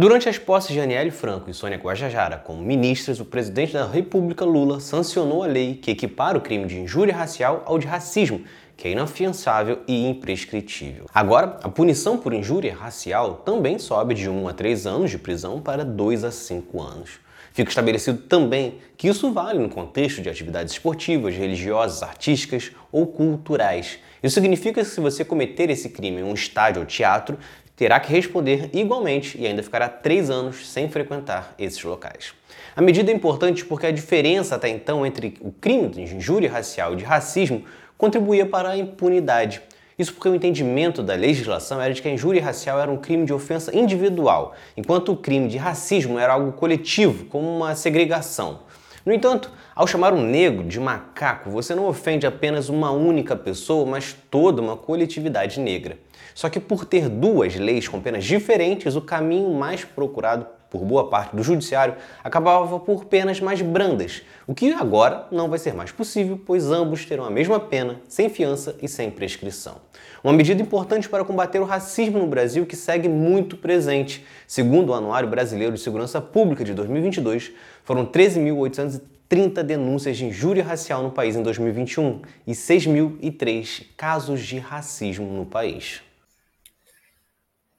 Durante as posses de Aniele Franco e Sônia Guajajara como ministras, o presidente da República Lula sancionou a lei que equipara o crime de injúria racial ao de racismo, que é inafiançável e imprescritível. Agora, a punição por injúria racial também sobe de 1 a 3 anos de prisão para 2 a 5 anos. Fica estabelecido também que isso vale no contexto de atividades esportivas, religiosas, artísticas ou culturais. Isso significa que se você cometer esse crime em um estádio ou teatro, terá que responder igualmente e ainda ficará três anos sem frequentar esses locais. A medida é importante porque a diferença até então entre o crime de injúria racial e de racismo contribuía para a impunidade. Isso porque o entendimento da legislação era de que a injúria racial era um crime de ofensa individual, enquanto o crime de racismo era algo coletivo, como uma segregação. No entanto, ao chamar um negro de macaco, você não ofende apenas uma única pessoa, mas toda uma coletividade negra. Só que por ter duas leis com penas diferentes, o caminho mais procurado por boa parte do judiciário acabava por penas mais brandas, o que agora não vai ser mais possível, pois ambos terão a mesma pena, sem fiança e sem prescrição. Uma medida importante para combater o racismo no Brasil que segue muito presente. Segundo o Anuário Brasileiro de Segurança Pública de 2022, foram 13.830 denúncias de injúria racial no país em 2021 e 6.003 casos de racismo no país.